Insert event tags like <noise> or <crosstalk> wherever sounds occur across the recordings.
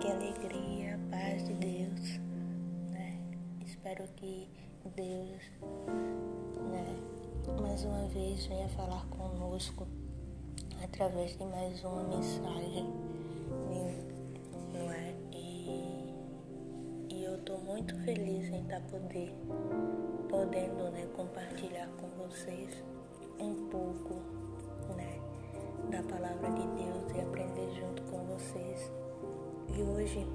que alegria, paz de Deus, né? Espero que Deus, né, mais uma vez venha falar conosco através de mais uma mensagem, não é? E, e eu estou muito feliz em estar tá poder, podendo, né, compartilhar com vocês um pouco, né, da palavra de Deus e aprender junto com vocês. E hoje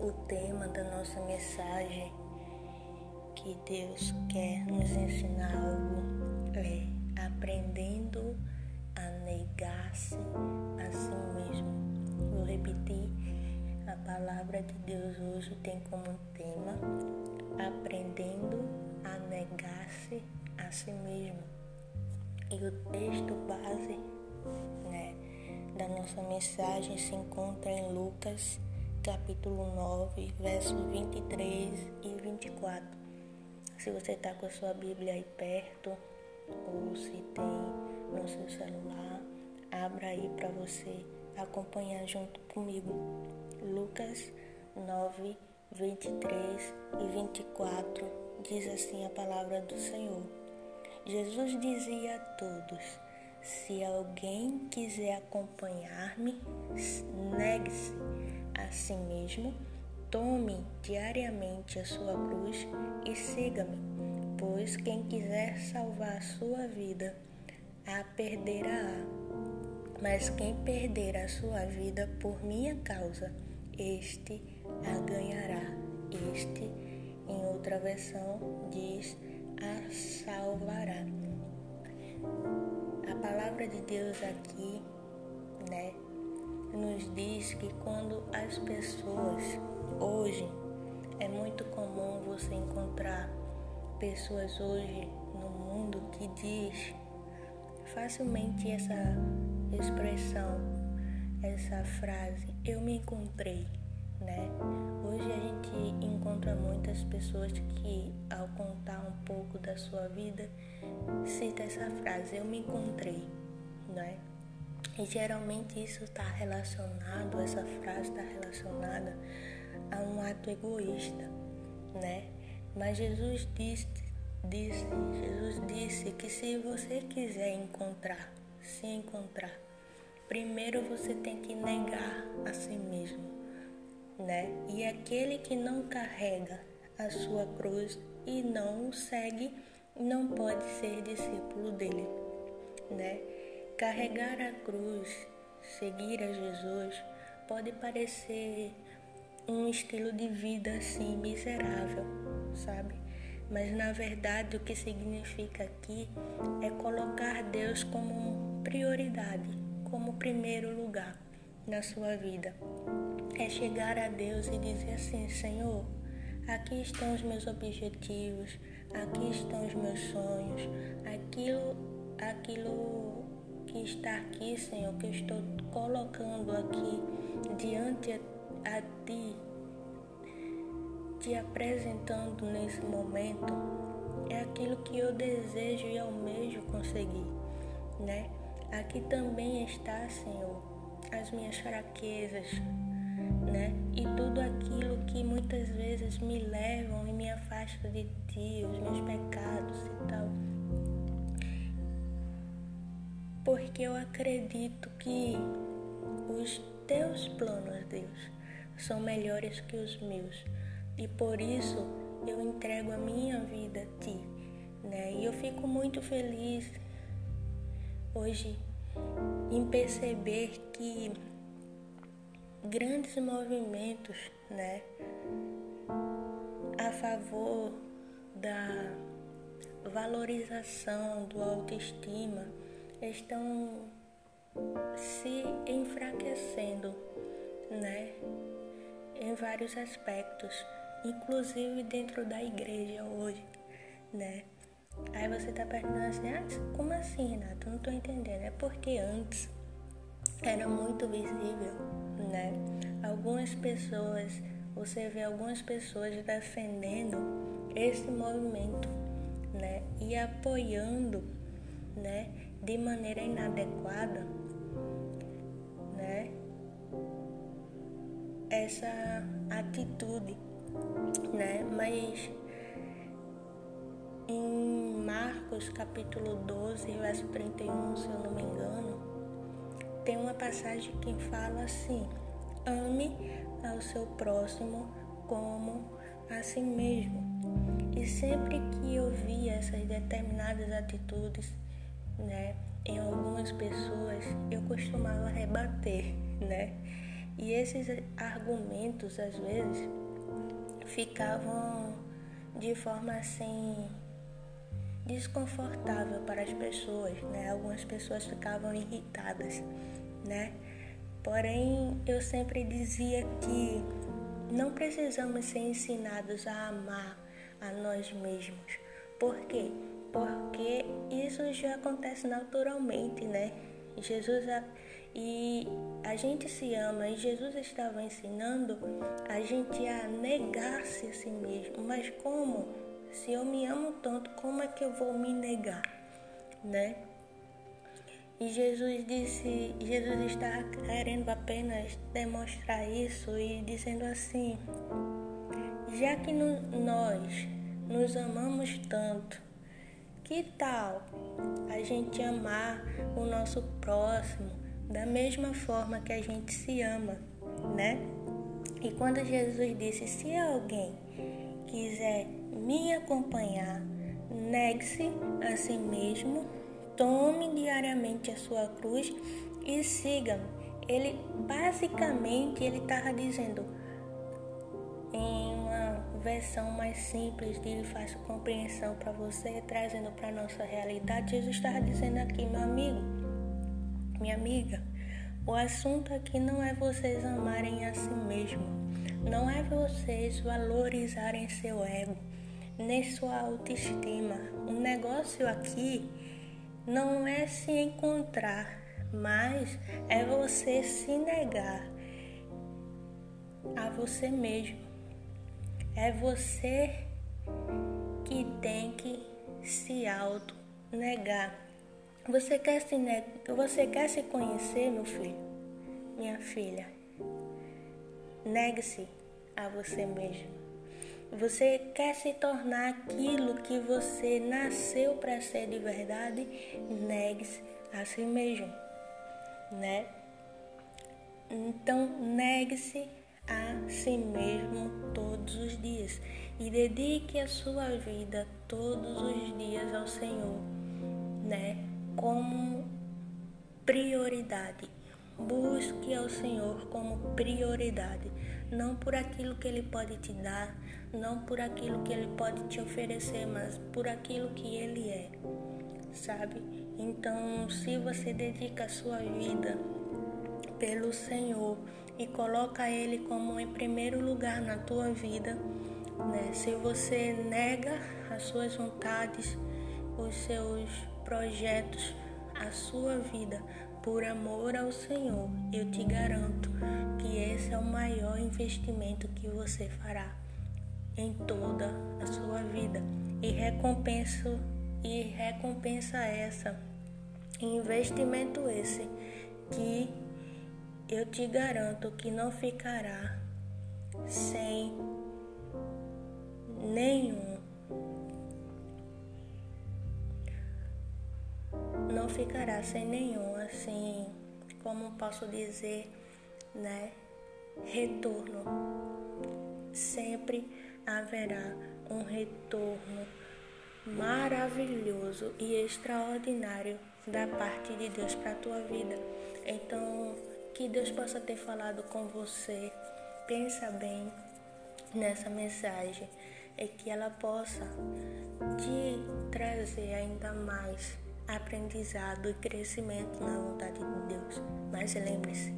o tema da nossa mensagem que Deus quer nos ensinar algo é aprendendo a negar-se a si mesmo. Vou repetir, a palavra de Deus hoje tem como tema aprendendo a negar-se a si mesmo. E o texto base né, da nossa mensagem se encontra em Lucas capítulo 9, versos 23 e 24. Se você está com a sua Bíblia aí perto, ou se tem no seu celular, abra aí para você acompanhar junto comigo. Lucas 9, 23 e 24 diz assim a palavra do Senhor. Jesus dizia a todos: Se alguém quiser acompanhar-me, negue-se a si mesmo, tome diariamente a sua cruz e siga-me. Pois quem quiser salvar a sua vida, a perderá. Mas quem perder a sua vida por minha causa, este a ganhará. Este, em outra versão, diz a salvará. Palavra de Deus aqui, né, nos diz que quando as pessoas hoje é muito comum você encontrar pessoas hoje no mundo que diz facilmente essa expressão, essa frase, eu me encontrei né? Hoje a gente encontra muitas pessoas que, ao contar um pouco da sua vida, cita essa frase: Eu me encontrei, né? E geralmente isso está relacionado, essa frase está relacionada a um ato egoísta, né? Mas Jesus disse, disse, Jesus disse que se você quiser encontrar, se encontrar, primeiro você tem que negar a si mesmo né? E aquele que não carrega a sua cruz e não o segue, não pode ser discípulo dele, né? Carregar a cruz, seguir a Jesus, pode parecer um estilo de vida assim miserável, sabe? Mas na verdade o que significa aqui é colocar Deus como prioridade, como primeiro lugar na sua vida é chegar a Deus e dizer assim: Senhor, aqui estão os meus objetivos, aqui estão os meus sonhos, aquilo, aquilo que está aqui, Senhor, que eu estou colocando aqui diante a, a Ti, te apresentando nesse momento, é aquilo que eu desejo e almejo conseguir, né? Aqui também está, Senhor, as minhas fraquezas, né? E tudo aquilo que muitas vezes me levam e me afastam de ti, os meus pecados e tal. Porque eu acredito que os teus planos, Deus, são melhores que os meus. E por isso eu entrego a minha vida a ti, né? E eu fico muito feliz hoje em perceber que grandes movimentos, né, a favor da valorização do autoestima estão se enfraquecendo, né, em vários aspectos, inclusive dentro da igreja hoje, né. Aí você tá perguntando assim, ah, como assim, Renato? Não tô entendendo. É porque antes era muito visível, né? Algumas pessoas, você vê algumas pessoas defendendo esse movimento, né? E apoiando, né? De maneira inadequada, né? essa atitude, né? Mas em Marcos capítulo 12, verso 31, se eu não me engano, tem uma passagem que fala assim: ame ao seu próximo como a si mesmo. E sempre que eu via essas determinadas atitudes, né, em algumas pessoas, eu costumava rebater, <laughs> né? E esses argumentos às vezes ficavam de forma assim desconfortável para as pessoas, né? Algumas pessoas ficavam irritadas, né? Porém, eu sempre dizia que não precisamos ser ensinados a amar a nós mesmos. Por quê? Porque isso já acontece naturalmente, né? Jesus e a gente se ama e Jesus estava ensinando a gente a negar-se a si mesmo. Mas como? Se eu me amo tanto, como é que eu vou me negar, né? E Jesus disse, Jesus está querendo apenas demonstrar isso e dizendo assim: já que no, nós nos amamos tanto, que tal a gente amar o nosso próximo da mesma forma que a gente se ama, né? E quando Jesus disse: se alguém quiser me acompanhar, negue-se a si mesmo tome diariamente a sua cruz e siga-me. Ele basicamente ele estava dizendo em uma versão mais simples de fácil compreensão para você, trazendo para nossa realidade. Jesus estava dizendo aqui, meu amigo, minha amiga, o assunto aqui não é vocês amarem a si mesmo, não é vocês valorizarem seu ego, nem sua autoestima. O negócio aqui não é se encontrar, mas é você se negar a você mesmo. É você que tem que se auto negar. Você quer se neg... você quer se conhecer, meu filho, minha filha? Negue-se a você mesmo. Você quer se tornar aquilo que você nasceu para ser de verdade? Negue-se a si mesmo, né? Então, negue-se a si mesmo todos os dias e dedique a sua vida todos os dias ao Senhor, né? Como prioridade. Busque ao Senhor como prioridade, não por aquilo que Ele pode te dar, não por aquilo que Ele pode te oferecer, mas por aquilo que Ele é, sabe? Então, se você dedica a sua vida pelo Senhor e coloca Ele como em primeiro lugar na tua vida, né? Se você nega as suas vontades, os seus projetos, a sua vida por amor ao Senhor, eu te garanto que esse é o maior investimento que você fará em toda a sua vida. E recompenso e recompensa essa, investimento esse que eu te garanto que não ficará sem nenhum não ficará sem nenhum assim como posso dizer né retorno sempre haverá um retorno maravilhoso e extraordinário da parte de Deus para a tua vida. Então, que Deus possa ter falado com você. Pensa bem nessa mensagem e que ela possa te trazer ainda mais aprendizado e crescimento na vontade de Deus. Mas lembre-se,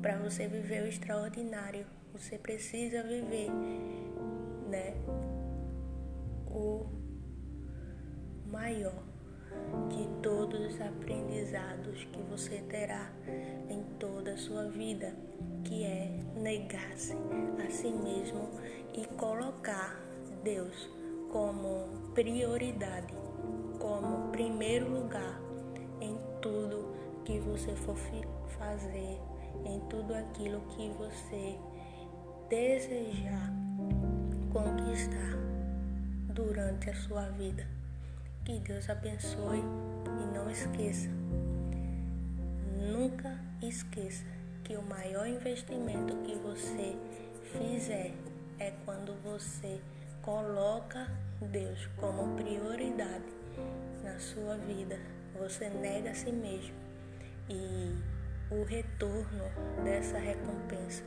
para você viver o extraordinário, você precisa viver né, o maior de todos os aprendizados que você terá em toda a sua vida, que é negar-se a si mesmo e colocar Deus como prioridade, como primeiro lugar em tudo que você for fazer, em tudo aquilo que você desejar conquistar durante a sua vida. Que Deus abençoe e não esqueça, nunca esqueça que o maior investimento que você fizer é quando você coloca Deus como prioridade na sua vida. Você nega a si mesmo e o retorno dessa recompensa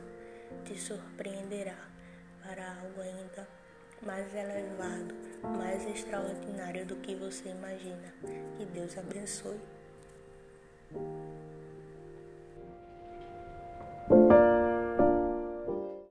te surpreenderá para algo ainda mais elevado, mais extraordinário do que você imagina. Que Deus abençoe.